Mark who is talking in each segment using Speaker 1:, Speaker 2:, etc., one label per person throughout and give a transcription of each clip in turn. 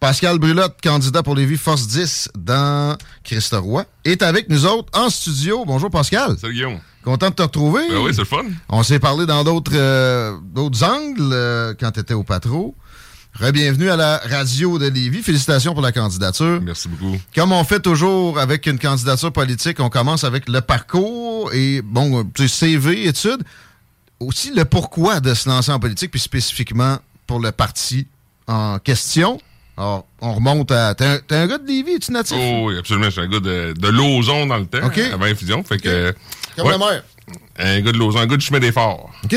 Speaker 1: Pascal Brulotte, candidat pour Lévis Force 10 dans Christ Roy, est avec nous autres en studio. Bonjour Pascal.
Speaker 2: Salut Guillaume.
Speaker 1: Content de te retrouver.
Speaker 2: Ben oui, c'est le fun.
Speaker 1: On s'est parlé dans d'autres euh, d'autres angles euh, quand tu étais au patro. Bienvenue à la radio de Lévis. Félicitations pour la candidature.
Speaker 2: Merci beaucoup.
Speaker 1: Comme on fait toujours avec une candidature politique, on commence avec le parcours et, bon, tu sais, CV, études. Aussi le pourquoi de se lancer en politique, puis spécifiquement pour le parti en question. Alors, on remonte à. T'es un, un gars de Lévis, es-tu natif?
Speaker 2: Oh oui, absolument. Je suis un gars de, de Lauson dans le temps,
Speaker 1: OK.
Speaker 2: avant Infusion. Fait que.
Speaker 1: Comme
Speaker 2: ouais,
Speaker 1: la mère.
Speaker 2: Un gars de Lauson, un gars du chemin des forts.
Speaker 1: OK.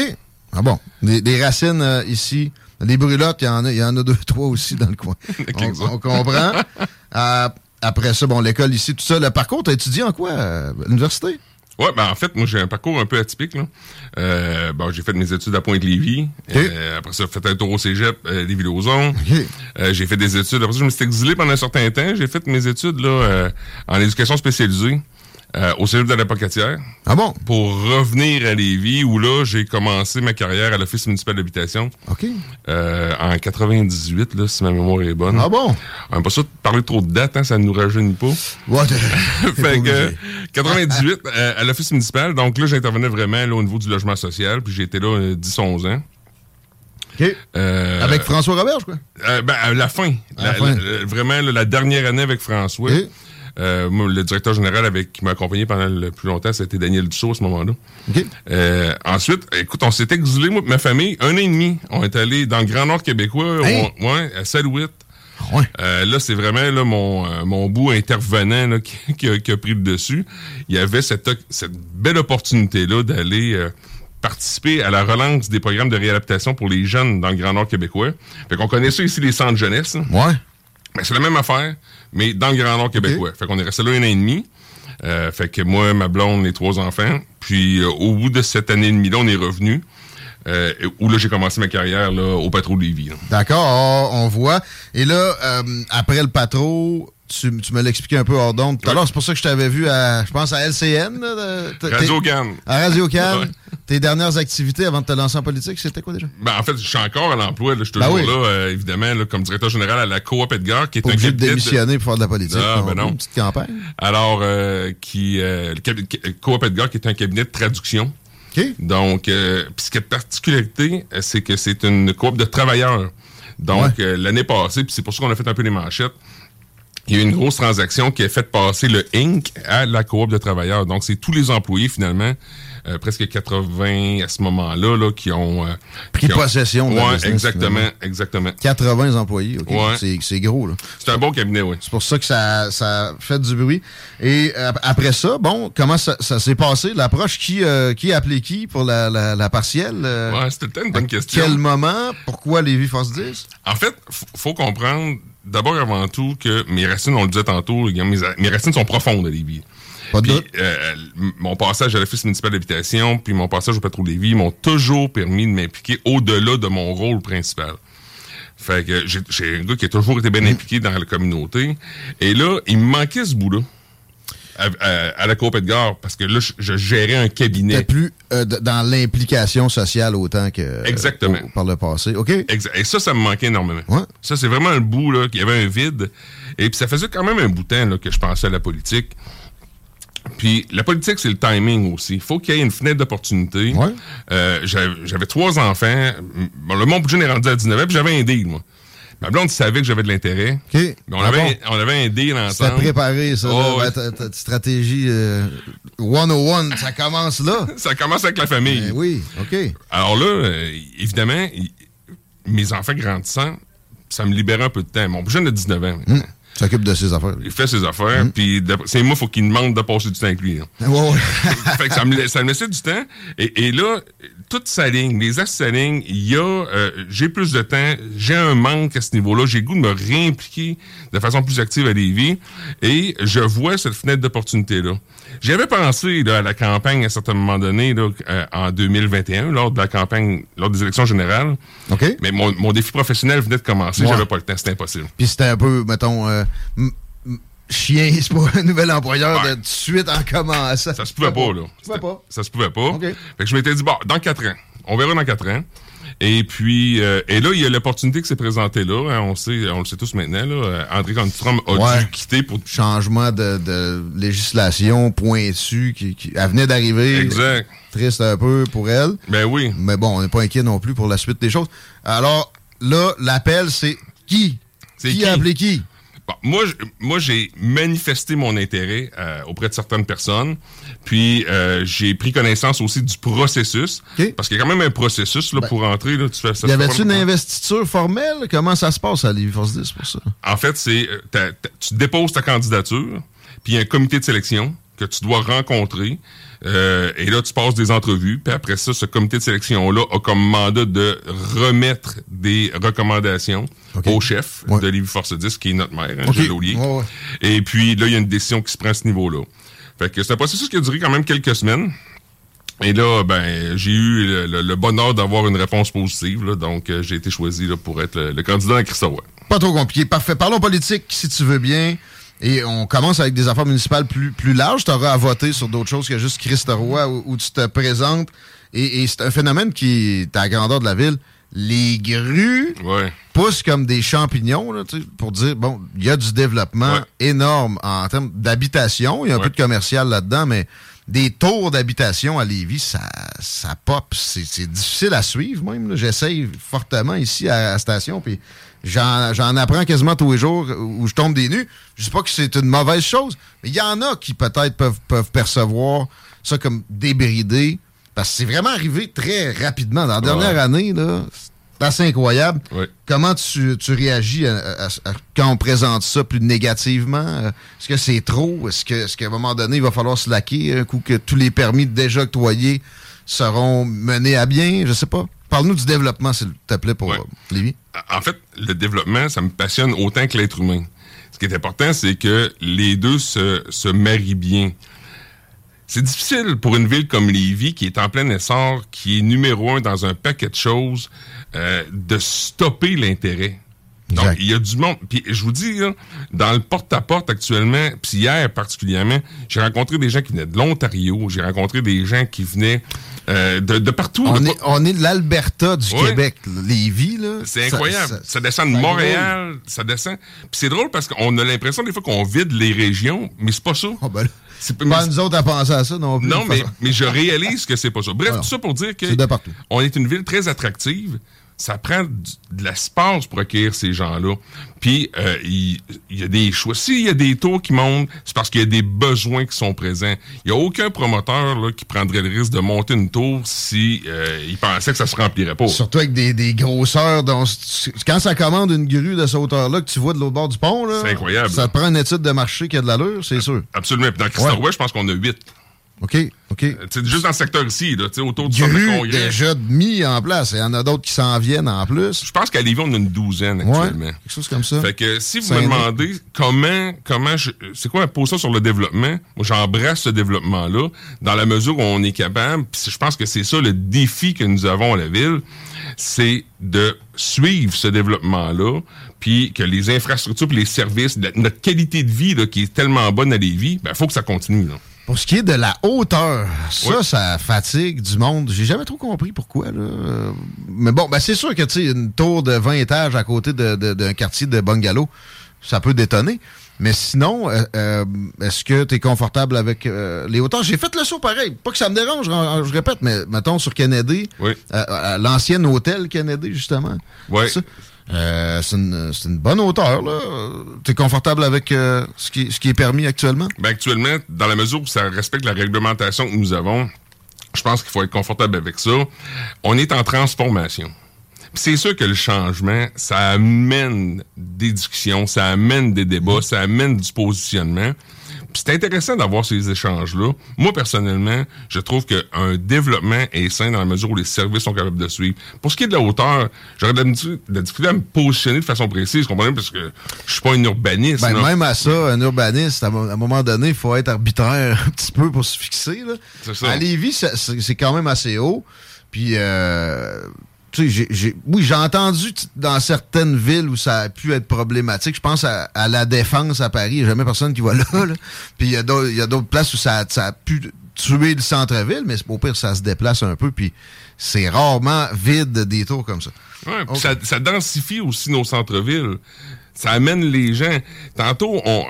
Speaker 1: Ah bon. Des, des racines euh, ici. Des brûlottes, il y en a, y en a deux, trois aussi dans le coin. on, on comprend. Euh, après ça, bon, l'école ici, tout ça. Le parcours, t'as étudié en quoi? euh, à l'université?
Speaker 2: Ouais, ben en fait, moi j'ai un parcours un peu atypique. Là. Euh, bon, j'ai fait mes études à Pointe-Lévis.
Speaker 1: OK.
Speaker 2: Euh, après ça, j'ai fait un tour au cégep, euh, Lévis-Lauzon.
Speaker 1: OK.
Speaker 2: Euh, j'ai fait des études. Après ça, je me suis exilé pendant un certain temps. J'ai fait mes études là euh, en éducation spécialisée euh, au cégep de la Pocatière.
Speaker 1: Ah bon?
Speaker 2: Pour revenir à Lévis, où là, j'ai commencé ma carrière à l'Office municipal d'habitation
Speaker 1: OK.
Speaker 2: euh, en 98, là, si ma mémoire est bonne.
Speaker 1: Ah bon?
Speaker 2: On n'aime pas ça de parler trop de dates, hein, ça ne nous rajeunit pas.
Speaker 1: Pas
Speaker 2: fait que,
Speaker 1: obligé.
Speaker 2: 98, euh, à l'office municipal. Donc là, j'intervenais vraiment là, au niveau du logement social. Puis j'ai été là euh, 10-11 ans.
Speaker 1: OK.
Speaker 2: Euh,
Speaker 1: Avec François Roberge, quoi?
Speaker 2: euh, ben, à la fin.
Speaker 1: À la
Speaker 2: La-
Speaker 1: fin.
Speaker 2: la- vraiment, la dernière année avec François. Euh, moi, le directeur général avec qui m'a accompagné pendant le plus longtemps, c'était Daniel Dussault à ce moment-là.
Speaker 1: OK.
Speaker 2: Euh, ensuite, écoute, on s'est exilé, moi ma famille, un an et demi. On est allé dans le Grand Nord québécois,
Speaker 1: Hein?
Speaker 2: on- ouais, à Salouette.
Speaker 1: Ah ouais.
Speaker 2: Euh, là, c'est vraiment là, mon, euh, mon bout intervenant là, qui, qui a, qui a pris le dessus. Il y avait cette, cette belle opportunité-là d'aller euh, participer à la relance des programmes de réadaptation pour les jeunes dans le Grand Nord québécois. Fait qu'on connaît ça ici, les centres jeunesse. là.
Speaker 1: Ouais.
Speaker 2: Ben, c'est la même affaire, mais dans le Grand Nord québécois. Fait qu'on est resté là un an et demi. Euh, fait que moi, ma blonde, les trois enfants. Puis euh, au bout de cette année et demie-là, on est revenu. Euh, où là, j'ai commencé ma carrière là, au Patro de Lévis.
Speaker 1: D'accord, on voit. Et là, euh, après le patro, tu, tu me l'expliquais un peu hors d'onde tout à l'heure. C'est pour ça que je t'avais vu à, je pense, à LCN.
Speaker 2: Radio Cannes.
Speaker 1: À Radio Cannes.
Speaker 2: Ouais.
Speaker 1: Tes dernières activités avant de te lancer en politique, c'était quoi déjà?
Speaker 2: Ben, en fait, je suis encore à l'emploi. Je suis
Speaker 1: Ben
Speaker 2: toujours
Speaker 1: oui.
Speaker 2: là, euh, évidemment, là, comme directeur général à la Coop Edgar, qui est un cabinet de-
Speaker 1: démissionner pour faire de la politique.
Speaker 2: Ah, ben non.
Speaker 1: Une petite campagne.
Speaker 2: Alors, euh, qui, euh, le Coop Edgar, qui est un cabinet de traduction.
Speaker 1: OK.
Speaker 2: Donc, euh, puis ce qui est de particularité, c'est que c'est une coop de travailleurs. Donc,
Speaker 1: Ouais.
Speaker 2: l'année passée, puis c'est pour ça qu'on a fait un peu les manchettes, il y a une grosse transaction qui a fait passer le Inc. à la coop de travailleurs. Donc, c'est tous les employés, finalement, euh, presque 80 à ce moment-là, là, qui ont... euh,
Speaker 1: Pris
Speaker 2: qui ont-
Speaker 1: possession de la
Speaker 2: Ouais,
Speaker 1: business,
Speaker 2: exactement,
Speaker 1: finalement.
Speaker 2: exactement.
Speaker 1: 80 employés, OK?
Speaker 2: Ouais.
Speaker 1: C'est- C'est gros, là.
Speaker 2: C'est un bon cabinet, oui.
Speaker 1: C'est pour ça que ça, ça fait du bruit. Et euh, après ça, bon, comment ça, ça s'est passé? L'approche, qui, euh, qui a appelé qui pour la, la, la partielle? euh,
Speaker 2: Ouais, c'était une bonne question.
Speaker 1: Quel moment? Pourquoi Lévis Force 10?
Speaker 2: En fait, faut comprendre d'abord et avant tout que mes racines, on le disait tantôt, les gars, mes, mes racines sont profondes à Lévis.
Speaker 1: Pas de
Speaker 2: Puis,
Speaker 1: doute.
Speaker 2: euh, mon passage à l'Office municipal d'habitation, puis mon passage au Patrouille Lévis m'ont toujours permis de m'impliquer au-delà de mon rôle principal. Fait que j'ai un gars qui a toujours été
Speaker 1: Mm.
Speaker 2: bien impliqué dans la communauté. Et là, il me manquait ce bout-là. À, à- à la Coop Edgar, parce que là, je, je gérais un cabinet.
Speaker 1: T'es plus euh, dans l'implication sociale autant que euh,
Speaker 2: Exactement.
Speaker 1: au- par le passé. OK.
Speaker 2: Exa- Et ça, ça me manquait énormément.
Speaker 1: Ouais.
Speaker 2: Ça, c'est vraiment un bout, là, qu'il y avait un vide. Et puis, ça faisait quand même un bout de temps, là, que je pensais à la politique. Puis la politique, c'est le timing aussi. Il faut qu'il y ait une fenêtre d'opportunité.
Speaker 1: Ouais.
Speaker 2: Euh, j'avais trois enfants. Bon, le mon budget est rendu à 19 ans, puis j'avais un deal, moi. Ma blonde savait que j'avais de l'intérêt.
Speaker 1: OK.
Speaker 2: Mais on,
Speaker 1: Ah
Speaker 2: avait,
Speaker 1: bon?
Speaker 2: on avait un deal ensemble.
Speaker 1: préparé, ça.
Speaker 2: Oh,
Speaker 1: là.
Speaker 2: ouais.
Speaker 1: Ta, stratégie euh, 101, ça commence là.
Speaker 2: Ça commence avec la famille.
Speaker 1: Ben oui, OK.
Speaker 2: Alors là, euh, évidemment, mes enfants grandissant, ça me libérait un peu de temps. Mon jeune a 19 ans. maintenant.
Speaker 1: S'occupe de ses affaires.
Speaker 2: Il fait ses affaires, puis d'après- c'est moi, faut qu'il demande de passer du temps avec lui.
Speaker 1: ouais.
Speaker 2: fait que ça me, la- ça me laissait du temps. Et, et là, toute sa ligne, les axes s'alignent. Il y a, euh, j'ai plus de temps, j'ai un manque à ce niveau-là. J'ai le goût de me réimpliquer de façon plus active à Lévis. Et je vois cette fenêtre d'opportunité-là. J'avais pensé là, à la campagne à un certain moment donné, là, euh, en 2021, lors de la campagne, lors des élections générales.
Speaker 1: OK.
Speaker 2: Mais mon, mon défi professionnel venait de commencer.
Speaker 1: Ouais.
Speaker 2: J'avais pas le temps. C'était impossible.
Speaker 1: Puis c'était un peu, mettons, euh, chien, c'est pas un nouvel employeur
Speaker 2: Ouais.
Speaker 1: de tout de suite en commençant.
Speaker 2: Ça se pouvait pas, là.
Speaker 1: Ça se pouvait pas.
Speaker 2: Ça se pouvait pas.
Speaker 1: OK.
Speaker 2: Fait que je m'étais dit, bon, dans quatre ans. On verra dans quatre ans. Et puis, euh, et là, il y a l'opportunité qui s'est présentée là. hein, on sait, on le sait tous maintenant. Là, euh, André Trump a
Speaker 1: Ouais.
Speaker 2: dû quitter pour.
Speaker 1: Changement de, de législation pointu qui, qui elle venait d'arriver.
Speaker 2: Exact.
Speaker 1: Triste un peu pour elle.
Speaker 2: Ben oui.
Speaker 1: Mais bon, on n'est pas inquiet non plus pour la suite des choses. Alors, là, l'appel, c'est qui?
Speaker 2: C'est
Speaker 1: qui,
Speaker 2: qui?
Speaker 1: a appelé qui?
Speaker 2: Bon, moi, moi, j'ai manifesté mon intérêt euh, auprès de certaines personnes. Puis, euh, j'ai pris connaissance aussi du processus. Parce qu'il y a quand même un processus là, pour entrer. Là, tu fais, ça
Speaker 1: Y avait-tu une investiture formelle? Comment ça se passe à Lévis Force 10 pour ça?
Speaker 2: En fait, c'est euh, tu déposes ta candidature, puis il y a un comité de sélection que tu dois rencontrer. Euh, et là, tu passes des entrevues. Puis après ça, ce comité de sélection-là a comme mandat de remettre des recommandations au chef
Speaker 1: Ouais.
Speaker 2: de Lévis Force 10, qui est notre maire, hein,
Speaker 1: OK.
Speaker 2: Gilles Laulier.
Speaker 1: Ouais, ouais.
Speaker 2: Et puis là, il y a une décision qui se prend à ce niveau-là. Fait que c'est un processus qui a duré quand même quelques semaines. Et là, ben, j'ai eu le, le- le bonheur d'avoir une réponse positive. là. donc, euh, j'ai été choisi là, pour être le, le candidat à Christophe.
Speaker 1: Pas trop compliqué. Parfait. Parlons politique, si tu veux bien. Et on commence avec des affaires municipales plus, plus larges. Tu auras à voter sur d'autres choses que juste Christ Roy où, où tu te présentes. Et, et c'est un phénomène qui est à la grandeur de la ville. Les grues
Speaker 2: Ouais.
Speaker 1: poussent comme des champignons là, pour dire, bon, il y a du développement
Speaker 2: Ouais.
Speaker 1: énorme en termes d'habitation. Il y a un
Speaker 2: Ouais.
Speaker 1: peu de commercial là-dedans, mais des tours d'habitation à Lévis, ça, ça pop. C'est c'est difficile à suivre même. J'essaye fortement ici à la station, puis j'en j'en apprends quasiment tous les jours où je tombe des nues. Je sais pas que c'est une mauvaise chose, mais il y en a qui peut-être peuvent, peuvent percevoir ça comme débridé, parce que c'est vraiment arrivé très rapidement. Dans la dernière
Speaker 2: Ouais.
Speaker 1: année, là, c'est assez incroyable. Comment tu, tu réagis à- à- à- quand on présente ça plus négativement? Est-ce que c'est trop? Est-ce qu'à un moment donné, il va falloir se laquer un coup que tous les permis déjà octroyés seront menés à bien? Je sais pas. Parle-nous du développement, s'il te plaît, pour Lévi.
Speaker 2: En fait, le développement, ça me passionne autant que l'être humain. Ce qui est important, c'est que les deux se, se marient bien. C'est difficile pour une ville comme Lévis, qui est en plein essor, qui est numéro un dans un paquet de choses, euh, de stopper l'intérêt. Donc, il y a du monde. Puis, je vous dis, là, dans le porte-à-porte actuellement, puis hier particulièrement, j'ai rencontré des gens qui venaient de l'Ontario, j'ai rencontré des gens qui venaient euh, de, de partout.
Speaker 1: On
Speaker 2: de
Speaker 1: est, on est de l'Alberta du
Speaker 2: Ouais.
Speaker 1: Québec. Lévis, là.
Speaker 2: C'est incroyable.
Speaker 1: ça-
Speaker 2: Ça, descend de Montréal, ça descend. Puis c'est drôle parce qu'on a l'impression des fois qu'on vide les régions, mais c'est pas ça.
Speaker 1: Oh, ben
Speaker 2: C'est
Speaker 1: pas nous autres à penser à ça non plus.
Speaker 2: non, mais, je réalise que c'est pas ça. Bref,
Speaker 1: Alors,
Speaker 2: tout ça pour dire que
Speaker 1: c'est de partout.
Speaker 2: on est une ville très attractive. Ça prend du- de l'espace pour accueillir ces gens-là. Puis, euh, il il y, a des choix. S'il y a des tours qui montent, c'est parce qu'il y a des besoins qui sont présents. Il n'y a aucun promoteur là, qui prendrait le risque de monter une tour si euh, il pensait que ça se remplirait pas.
Speaker 1: Surtout avec des, des grosseurs. dont quand ça commande une grue de cette hauteur-là que tu vois de l'autre bord du pont, là,
Speaker 2: C'est incroyable.
Speaker 1: Ça te prend une étude de marché qui a de l'allure, c'est sûr.
Speaker 2: Absolument. Puis dans Christophe
Speaker 1: Ouais.
Speaker 2: je pense qu'on a huit.
Speaker 1: OK, OK.
Speaker 2: Euh, tu sais, juste dans le secteur ici, là, tu sais, autour du centre de congrès.
Speaker 1: déjà mis en place. Il y en a d'autres qui s'en viennent en plus.
Speaker 2: Je pense qu'à Lévis, on a une douzaine
Speaker 1: Ouais,
Speaker 2: actuellement.
Speaker 1: quelque chose comme ça.
Speaker 2: Fait que si vous me demandez comment, comment je, c'est quoi ma position sur le développement, moi j'embrasse ce développement-là dans la mesure où on est capable, puis je pense que c'est ça le défi que nous avons à la ville, c'est de suivre ce développement-là, puis que les infrastructures puis les services, notre qualité de vie là, qui est tellement bonne à Lévis, ben faut que ça continue. Là.
Speaker 1: Pour ce qui est de la hauteur, ça, ça fatigue du monde. J'ai jamais trop compris pourquoi. Là. Mais bon, ben c'est sûr que une tour de 20 étages à côté d'un quartier de bungalow, ça peut détonner. Mais sinon, euh, euh, est-ce que tu es confortable avec euh, les hauteurs? J'ai fait le saut pareil. Pas que ça me dérange, je, répète, mais mettons sur Kennedy,
Speaker 2: oui.
Speaker 1: l'ancien hôtel Kennedy, justement.
Speaker 2: Oui.
Speaker 1: Euh, c'est une, bonne hauteur, là. Tu es confortable avec euh, ce, qui, ce qui est permis actuellement?
Speaker 2: Ben, actuellement, dans la mesure où ça respecte la réglementation que nous avons, je pense qu'il faut être confortable avec ça. On est en transformation. C'est sûr que le changement, ça amène des discussions, ça amène des débats, ça amène du positionnement c'est intéressant d'avoir ces échanges-là. Moi, personnellement, je trouve qu'un développement est sain dans la mesure où les services sont capables de suivre. Pour ce qui est de la hauteur, j'aurais de la difficulté à me positionner de façon précise, comprenez? Parce que je suis pas un urbaniste.
Speaker 1: Ben, même à ça, un urbaniste, à un moment donné, il faut être arbitraire un petit peu pour se fixer. Là. Ça. À Lévis, c'est quand même assez haut. Puis, euh, tu sais, j'ai, oui, j'ai entendu dans certaines villes où ça a pu être problématique. Je pense à, la Défense à Paris. Il n'y a jamais personne qui va là. Puis il y a d'autres places où ça, ça, a pu tuer le centre-ville, mais au pire, ça se déplace un peu. Puis c'est rarement vide des tours comme ça.
Speaker 2: Ouais, ça, ça densifie aussi nos centres-villes ça amène les gens. Tantôt, on,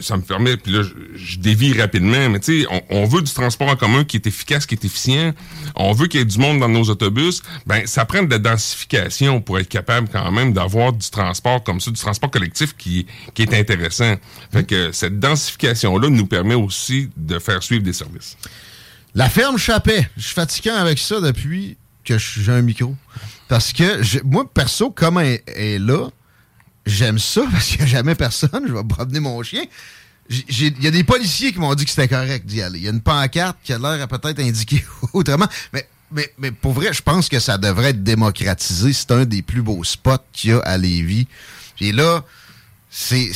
Speaker 2: ça me permet, puis là, je, dévie rapidement, mais tu sais, on, veut du transport en commun qui est efficace, qui est efficient. On veut qu'il y ait du monde dans nos autobus. Ben, ça prend de la densification pour être capable quand même d'avoir du transport comme ça, du transport collectif qui, qui est intéressant. Fait que cette densification-là nous permet aussi de faire suivre des services.
Speaker 1: La ferme Chappet, je suis fatiguant avec ça depuis que j'ai un micro. Parce que moi, perso, comme elle est là, j'aime ça parce qu'il n'y a jamais personne. Je vais promener mon chien. Il y a des policiers qui m'ont dit que c'était correct d'y aller. Il y a une pancarte qui a l'air à peut-être indiquer autrement. Mais, mais, mais pour vrai, je pense que ça devrait être démocratisé. C'est un des plus beaux spots qu'il y a à Lévis. Et là, c'est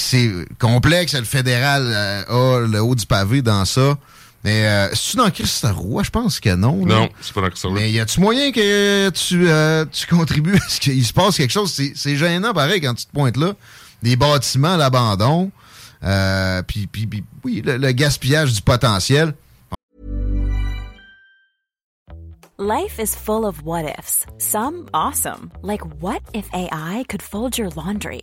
Speaker 1: complexe. Le fédéral euh, a le haut du pavé dans ça. Mais euh, est-tu dans Christ Roy? Je pense que non.
Speaker 2: Non, c'est pas dans Christ
Speaker 1: Mais y a-tu moyen que tu, euh, tu contribues à ce qu'il se passe quelque chose? C'est gênant, pareil, quand tu te pointes là. Des bâtiments à l'abandon. Euh, puis, puis, oui, le, le gaspillage du potentiel.
Speaker 3: Life is full of what ifs. Some awesome. Like what if AI could fold your laundry?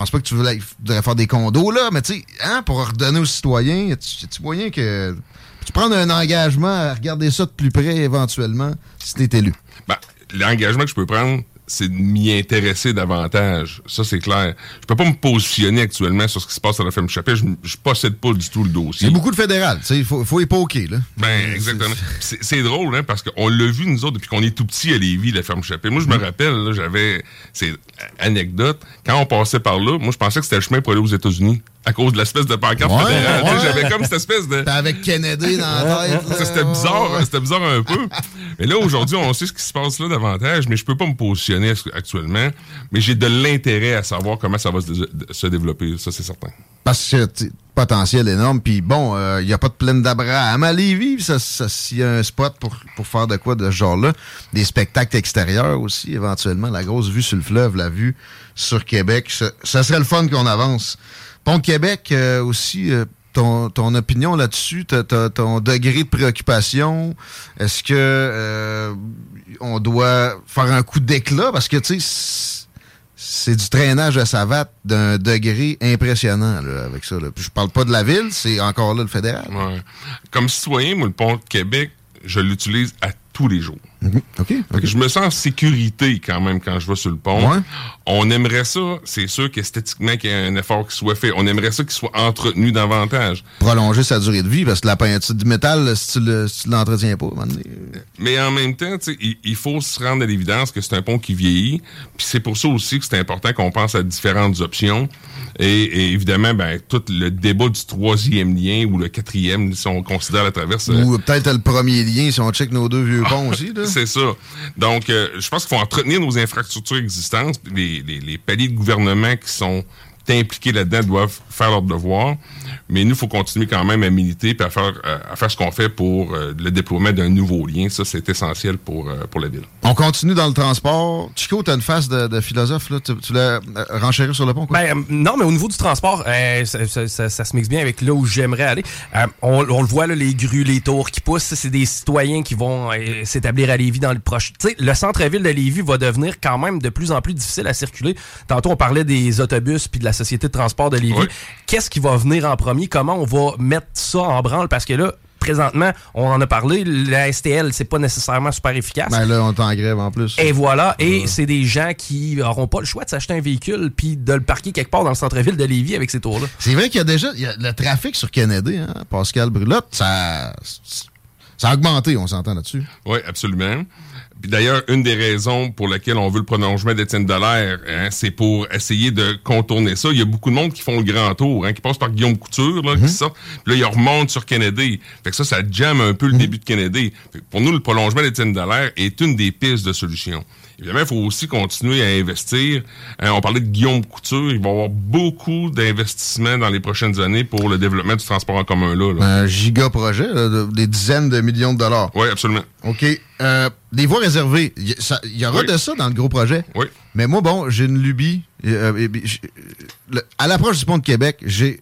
Speaker 1: Je pense pas que tu voudrais faire des condos, là, mais tu sais, hein, pour redonner aux citoyens, y a-tu moyen que tu prends un engagement à regarder ça de plus près éventuellement si tu es élu?
Speaker 2: Ben, l'engagement que je peux prendre, c'est de m'y intéresser davantage. Ça, c'est clair. Je peux pas me positionner actuellement sur ce qui se passe à la ferme Chappelle. Je, je possède pas du tout le dossier.
Speaker 1: Il y a beaucoup de fédéral. Il faut, faut époquer. Là.
Speaker 2: Ben, exactement. C'est drôle, hein, parce qu'on l'a vu, nous autres, depuis qu'on est tout petit à Lévis, la ferme Chappelle. Moi, je me mm. rappelle, j'avais... C'est anecdote. Quand on passait par là, moi, je pensais que c'était le chemin pour aller aux États-Unis à cause de l'espèce de pancarte fédérale. J'avais comme cette espèce de...
Speaker 1: avec Kennedy dans la tête.
Speaker 2: C'était bizarre, c'était bizarre un peu. Mais là, aujourd'hui, on sait ce qui se passe là davantage, mais je peux pas me positionner actuellement. Mais j'ai de l'intérêt à savoir comment ça va se, développer, ça c'est certain.
Speaker 1: Parce que potentiel énorme, puis bon, il euh, n'y a pas de plaine d'Abraham à Lévis, ça, s'il y a un spot pour, pour faire de quoi de ce genre-là. Des spectacles extérieurs aussi, éventuellement. La grosse vue sur le fleuve, la vue sur Québec. Ça, serait le fun qu'on avance. Pont de Québec euh, aussi, euh, ton, ton, opinion là-dessus, ton degré de préoccupation? Est-ce que euh, on doit faire un coup d'éclat? Parce que, tu sais, c'est du traînage à savate d'un degré impressionnant là, avec ça. Là. je parle pas de la ville, c'est encore là le fédéral.
Speaker 2: Comme citoyen, moi, le pont Québec, je l'utilise à tous les jours.
Speaker 1: OK.
Speaker 2: Fait que Je me sens en sécurité quand même quand je vais sur le pont.
Speaker 1: Ouais.
Speaker 2: On aimerait ça, c'est sûr qu'esthétiquement qu'il y ait un effort qui soit fait. On aimerait ça qu'il soit entretenu davantage.
Speaker 1: Prolonger sa durée de vie, parce que la peinture du métal, si tu si l'entretiens pas, donné,
Speaker 2: Mais en même temps, tu sais, il, il faut se rendre à l'évidence que c'est un pont qui vieillit. Puis c'est pour ça aussi que c'est important qu'on pense à différentes options. Et, et évidemment, ben, tout le débat du troisième lien ou le quatrième, si on considère la traverse. euh,
Speaker 1: Ou peut-être le premier lien, si on check nos deux vieux ponts aussi. Là.
Speaker 2: C'est ça. Donc, euh, je pense qu'il faut entretenir nos infrastructures existantes. Les, les, les paliers de gouvernement qui sont impliqués là-dedans doivent faire leur devoir. Mais nous, il faut continuer quand même à militer et à faire, à faire ce qu'on fait pour euh, le déploiement d'un nouveau lien. Ça, c'est essentiel pour, euh, pour la ville.
Speaker 1: On continue dans le transport. Chico, t'as une face de, de philosophe, là. Tu, tu l'as euh, renchéri sur le pont, quoi?
Speaker 4: Ben, euh, non, mais au niveau du transport, euh, ça, ça- ça- ça se mixe bien avec là où j'aimerais aller. Euh, on, on le voit, là, les grues, les tours qui poussent, c'est des citoyens qui vont euh, s'établir à Lévis dans le proche. Tu sais, le centre-ville de Lévis va devenir quand même de plus en plus difficile à circuler. Tantôt, on parlait des autobus puis de la société de transport de Lévis.
Speaker 2: Oui.
Speaker 4: Qu'est-ce qui va venir en premier? Comment on va mettre ça en branle? Parce que là, présentement, on en a parlé, la STL, c'est pas nécessairement super efficace.
Speaker 1: Ben là, on est en grève en plus.
Speaker 4: Et voilà, et c'est des gens qui auront pas le choix de s'acheter un véhicule puis de le parquer quelque part dans le centre-ville de Lévis avec ces tours-là.
Speaker 1: C'est vrai qu'il y a déjà il y a le trafic sur Kennedy, hein, Pascal Brulotte, ça, ça a augmenté, on s'entend là-dessus.
Speaker 2: Oui, absolument. Puis d'ailleurs, une des raisons pour laquelle on veut le prolongement d'Étienne Dallaire, hein, c'est pour essayer de contourner ça. Il y a beaucoup de monde qui font le grand tour, hein, qui passent par Guillaume Couture, là, qui sortent. Puis là, ils remontent sur Kennedy. Fait que ça, ça jamme un peu le début de Kennedy. Fait que pour nous, le prolongement d'Étienne Dallaire est une des pistes de solution. Évidemment, il faut aussi continuer à investir. Hein, on parlait de Guillaume Couture. Il va y avoir beaucoup d'investissements dans les prochaines années pour le développement du transport en commun là. là.
Speaker 1: Un giga projet, là, de- des dizaines de millions de dollars.
Speaker 2: Oui, absolument.
Speaker 1: OK. Euh, les voies réservées, il y, aura
Speaker 2: Oui.
Speaker 1: de ça dans le gros projet.
Speaker 2: Oui.
Speaker 1: Mais moi, bon, j'ai une lubie. euh, euh, euh, le- à l'approche du pont de Québec, j'ai.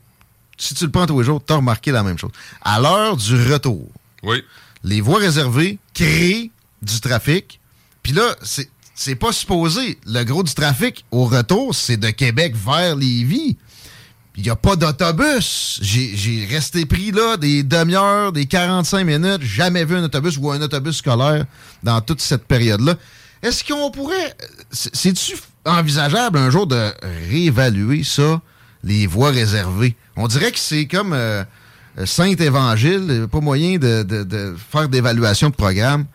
Speaker 1: Si tu le prends tous les jours, t'as remarqué la même chose. À l'heure du retour,
Speaker 2: Oui.
Speaker 1: les voies réservées créent du trafic. Puis là, c'est c'est pas supposé. Le gros du trafic au retour, c'est de Québec vers Lévis. Il n'y a pas d'autobus. J'ai resté pris là des demi-heures, des 45 minutes. Jamais vu un autobus ou un autobus scolaire dans toute cette période-là. Est-ce qu'on pourrait. c'est- C'est-tu envisageable un jour de réévaluer ça, les voies réservées? On dirait que c'est comme euh, Saint-Évangile, pas moyen de faire d'évaluation de programme.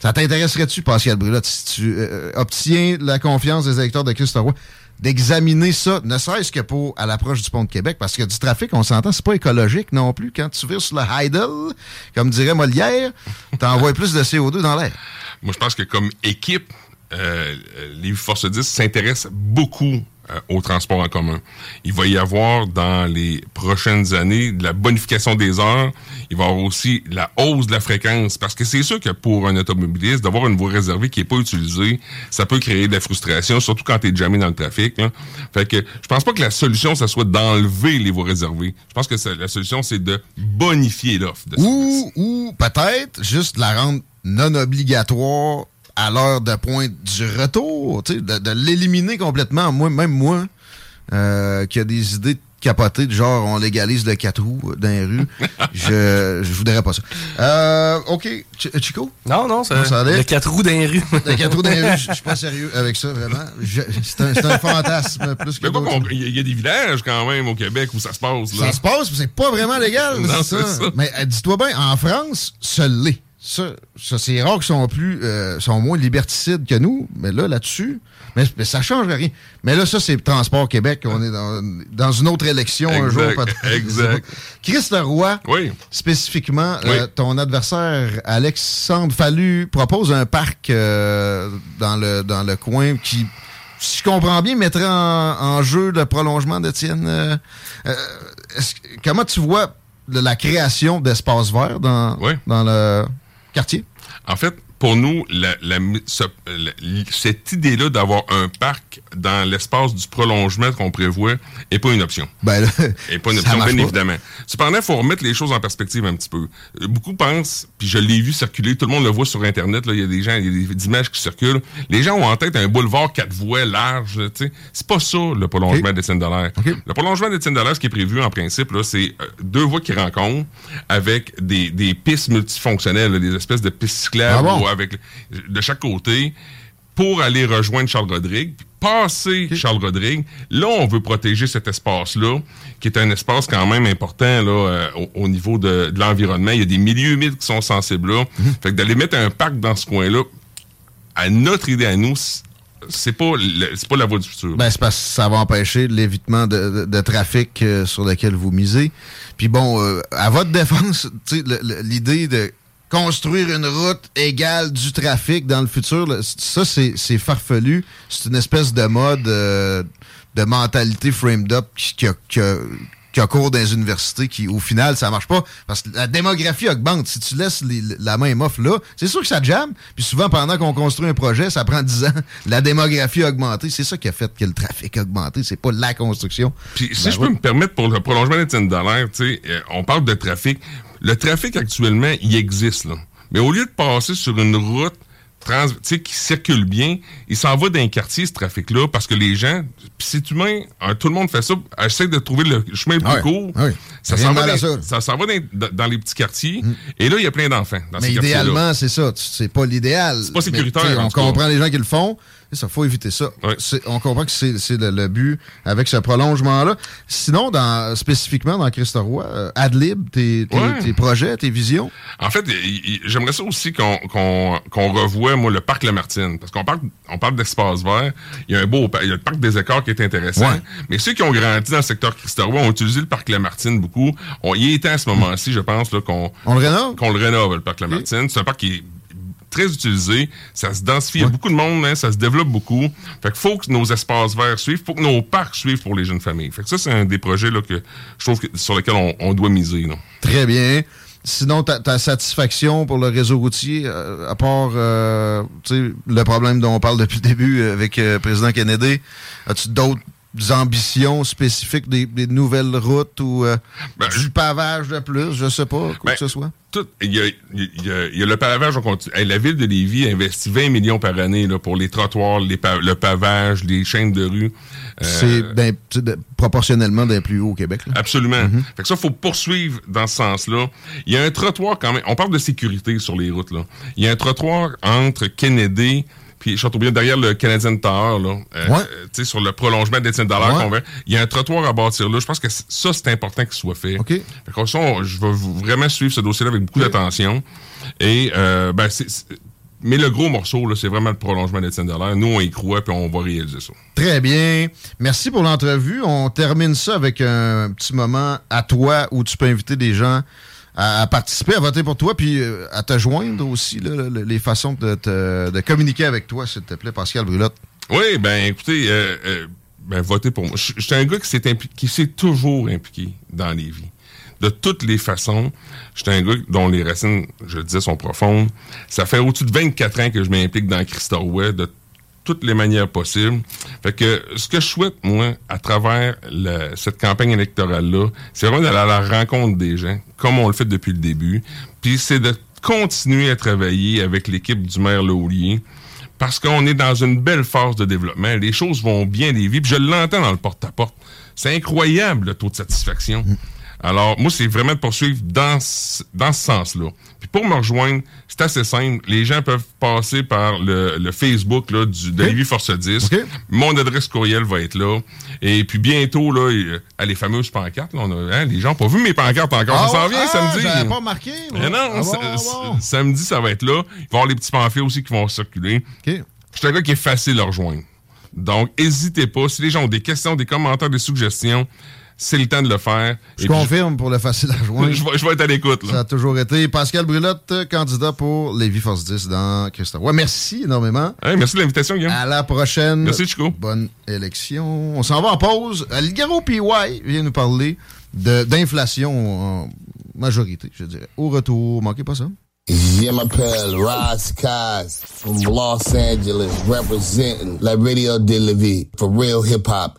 Speaker 1: Ça t'intéresserait-tu, Pascal Brulotte, si tu euh, obtiens la confiance des électeurs de Christ Roy, d'examiner ça, ne serait-ce que pour à l'approche du pont de Québec, parce que du trafic, on s'entend, c'est pas écologique non plus. Quand tu vires sur le Heidel, comme dirait Molière, t'envoies plus de CO2 dans l'air.
Speaker 2: Moi, je pense que comme équipe, euh, les Force 10 s'intéressent beaucoup euh, au transport en commun. Il va y avoir dans les prochaines années de la bonification des heures. Il va y avoir aussi la hausse de la fréquence. Parce que c'est sûr que pour un automobiliste, d'avoir une voie réservée qui n'est pas utilisée, ça peut créer de la frustration, surtout quand tu es jamais dans le trafic. là. Fait que je pense pas que la solution, ça soit d'enlever les voies réservées. Je pense que ça- la solution, c'est de bonifier l'offre.
Speaker 1: Ou, ou peut-être juste la rendre non obligatoire à l'heure de pointe du retour, tu sais, de, de l'éliminer complètement. Moi, même moi, euh, qui a des idées capotées, du genre on légalise le 4 roues dans les rues, je, je voudrais pas ça. Euh, OK, Ch- Chico?
Speaker 4: Non, non, ça,
Speaker 1: Comment ça allait?
Speaker 4: le 4 roues d'un rue.
Speaker 1: Le 4 roues dans les rues, je suis pas sérieux avec ça, vraiment. Je- C'est un, c'est un fantasme plus que
Speaker 2: Il y, a- il y a des villages quand même au Québec où ça se passe. Là.
Speaker 1: Ça se passe, mais c'est pas vraiment légal.
Speaker 2: Non,
Speaker 1: c'est ça.
Speaker 2: ça.
Speaker 1: Mais euh, dis-toi bien, en France, ça l'est. Ça, ça c'est rare qu'ils sont plus, euh, sont moins liberticides que nous. Mais là, là-dessus, mais, mais ça change rien. Mais là, ça, c'est Transport Québec. On est dans, dans une autre élection un jour. Peut-être.
Speaker 2: exact.
Speaker 1: Chris Leroy,
Speaker 2: Oui.
Speaker 1: spécifiquement,
Speaker 2: Oui.
Speaker 1: euh, ton adversaire Alexandre Fallu propose un parc euh, dans, le, dans le coin qui, si je comprends bien, mettrait en, en jeu le prolongement d'Étienne. Euh, euh, comment tu vois la création d'espaces verts dans,
Speaker 2: Oui.
Speaker 1: dans le quartier?
Speaker 2: En fait, pour nous, la- la- ce- la- cette idée-là d'avoir un parc dans l'espace du prolongement qu'on prévoit n'est pas une option.
Speaker 1: Ben là,
Speaker 2: Et pas une option, bien
Speaker 1: pas.
Speaker 2: évidemment. Cependant, il faut remettre les choses en perspective un petit peu. Beaucoup pensent, puis je l'ai vu circuler, tout le monde le voit sur Internet, il y a des gens, il y a des images qui circulent. Les gens ont en tête un boulevard quatre voies large, tu sais. C'est pas ça, le prolongement
Speaker 1: Ok.
Speaker 2: d'Étienne Dallaire.
Speaker 1: Ok.
Speaker 2: Le prolongement d'Étienne Dallaire, ce qui est prévu en principe, là, c'est euh, deux voies qui rencontrent avec des, des pistes multifonctionnelles, là, des espèces de pistes cyclables
Speaker 1: Ah bon?
Speaker 2: Avec de chaque côté pour aller rejoindre Charles Rodrigue, puis passer Charles Rodrigue. Là, on veut protéger cet espace-là, qui est un espace quand même important là, euh, au, au, niveau de, de l'environnement. Il y a des milieux humides qui sont sensibles là.
Speaker 1: Mhm.
Speaker 2: Fait que d'aller mettre un parc dans ce coin-là, à notre idée à nous, c'est pas c'est pas la voie du futur.
Speaker 1: Ben, c'est parce que ça va empêcher l'évitement de, de, de, trafic euh, sur lequel vous misez. Puis bon, euh, à votre défense, l'idée de construire une route égale du trafic dans le futur, là, ça, c'est farfelu. C'est une espèce de mode euh, de mentalité framed up qui, qui, a, qui, a, qui a cours dans les universités qui, au final, ça marche pas. Parce que la démographie augmente. Si tu laisses les, la même offre là, c'est sûr que ça jamme. Puis souvent, pendant qu'on construit un projet, ça prend 10 ans. La démographie a augmenté. C'est ça qui a fait que le trafic a augmenté. C'est pas la construction.
Speaker 2: Puis si je peux me permettre pour le prolongement d'Étienne Dallaire, tu sais, on parle de trafic. Le trafic actuellement, il existe, là. Mais au lieu de passer sur une route trans, qui circule bien, il s'en va d'un quartier, ce trafic-là, parce que les gens, puis c'est humain, hein, tout le monde fait ça, essaie de trouver le chemin le plus
Speaker 1: ouais,
Speaker 2: court.
Speaker 1: Ouais.
Speaker 2: Ça s'en va, dans, ça s'en va dans, dans, les petits quartiers, mm. et là, il y a plein d'enfants dans
Speaker 1: Mais
Speaker 2: ces
Speaker 1: idéalement, c'est ça. C'est pas l'idéal.
Speaker 2: C'est pas sécuritaire.
Speaker 1: Mais, on comprend les gens qui le font. Ça, faut éviter ça.
Speaker 2: Ouais.
Speaker 1: On comprend que c'est le, le, but avec ce prolongement-là. Sinon, dans, spécifiquement dans Christ Roy, euh, Adlib, tes, tes,
Speaker 2: ouais.
Speaker 1: tes, projets, tes visions?
Speaker 2: En fait, j'aimerais ça aussi qu'on qu'on revoie, moi, le parc Lamartine. Parce qu'on parle, on parle d'espace vert. Il y a un beau il y a le parc des Écarts qui est intéressant.
Speaker 1: Ouais.
Speaker 2: Mais ceux qui ont grandi dans le secteur Christ Roy ont utilisé le parc Lamartine beaucoup. On, est temps à ce moment-ci, je pense, qu'on
Speaker 1: on le rénove?
Speaker 2: Qu'on le rénove, le parc Lamartine. C'est un parc qui est très utilisé, ça se densifie, il y a beaucoup de monde, hein, ça se développe beaucoup. Fait qu'il faut que nos espaces verts suivent, faut que nos parcs suivent pour les jeunes familles. Fait que ça, c'est un des projets là, que je trouve que, sur lesquels on, on doit miser. Là.
Speaker 1: Très bien. Sinon, ta, ta, satisfaction pour le réseau routier, euh, à part euh, le problème dont on parle depuis le début avec le euh, président Kennedy, as-tu d'autres ambitions spécifiques, des, des nouvelles routes ou euh, ben, du pavage de plus, je sais pas, quoi
Speaker 2: ben,
Speaker 1: que ce soit?
Speaker 2: Il y a, y, a, y a, le pavage, on continue. Hey, la ville de Lévis investit 20 millions par année là, pour les trottoirs, les pa le pavage, les chaînes de rue.
Speaker 1: Euh, C'est proportionnellement des plus hauts au Québec. Là.
Speaker 2: Absolument. Mm -hmm. Fait que ça, il faut poursuivre dans ce sens-là. Il y a un trottoir quand même. On parle de sécurité sur les routes. là. Il y a un trottoir entre Kennedy puis Châteaubriand, derrière le Canadian Tower, là, euh,
Speaker 1: ouais.
Speaker 2: euh, sur le prolongement d'Étienne Dallaire, ouais. il y a un trottoir à bâtir là. Je pense que ça, c'est important qu'il soit fait.
Speaker 1: OK.
Speaker 2: Fait que ça, on, je vais vraiment suivre ce dossier-là avec beaucoup d'attention. Et, euh, ben, c'est... Mais le gros morceau, c'est vraiment le prolongement d'Étienne Dallaire. Nous, on y croit, puis on va réaliser ça.
Speaker 1: Très bien. Merci pour l'entrevue. On termine ça avec un petit moment à toi où tu peux inviter des gens à, participer, à voter pour toi, puis euh, à te joindre aussi, là, les façons de, te, de communiquer avec toi, s'il te plaît, Pascal Brulotte.
Speaker 2: Oui, ben écoutez, euh, euh, ben votez pour moi. Je suis un gars qui s'est qui s'est toujours impliqué dans les vies. De toutes les façons, j'étais un gars dont les racines, je le disais, sont profondes. Ça fait au-dessus de 24 ans que je m'implique dans Christophe de toutes les manières possibles. Fait que ce que je souhaite, moi, à travers cette campagne électorale-là, c'est vraiment d'aller à la rencontre des gens, comme on le fait depuis le début. Puis c'est de continuer à travailler avec l'équipe du maire Laulier, parce qu'on est dans une belle phase de développement. Les choses vont bien, les vies. Puis je l'entends dans le porte-à-porte. C'est incroyable, le taux de satisfaction. Mm. Alors, moi, c'est vraiment de poursuivre dans ce, dans ce sens-là. Puis pour me rejoindre, c'est assez simple. Les gens peuvent passer par le, le Facebook là, du, de okay. Lévis Force 10.
Speaker 1: Okay.
Speaker 2: Mon adresse courriel va être là. Et puis bientôt, là, les fameuses pancartes, là, on a, hein, les gens n'ont pas vu mes pancartes encore.
Speaker 1: Ah,
Speaker 2: ça s'en vient
Speaker 1: ah,
Speaker 2: samedi.
Speaker 1: J'avais pas marqué.
Speaker 2: Mais non,
Speaker 1: ah, bon, bon.
Speaker 2: samedi, ça va être là. Il va y avoir les petits pamphlets aussi qui vont circuler.
Speaker 1: Okay.
Speaker 2: Je suis un gars qui est facile à rejoindre. Donc, n'hésitez pas. Si les gens ont des questions, des commentaires, des suggestions, c'est le temps de le faire.
Speaker 1: Je Et confirme je... pour le facile à joindre.
Speaker 2: je, vais, je vais être à l'écoute.
Speaker 1: Ça a toujours été. Pascal Brulotte, candidat pour Lévis Force 10 dans Christophe. Ouais, merci énormément.
Speaker 2: Hey, merci de l'invitation, Guillaume.
Speaker 1: À la prochaine.
Speaker 2: Merci, Chico.
Speaker 1: Bonne élection. On s'en va en pause. Ligaro PY vient nous parler d'inflation en majorité, je dirais. Au retour, manquez pas ça.
Speaker 5: Je m'appelle Ross Kaz from Los Angeles, representing la radio de Lévis for real hip-hop.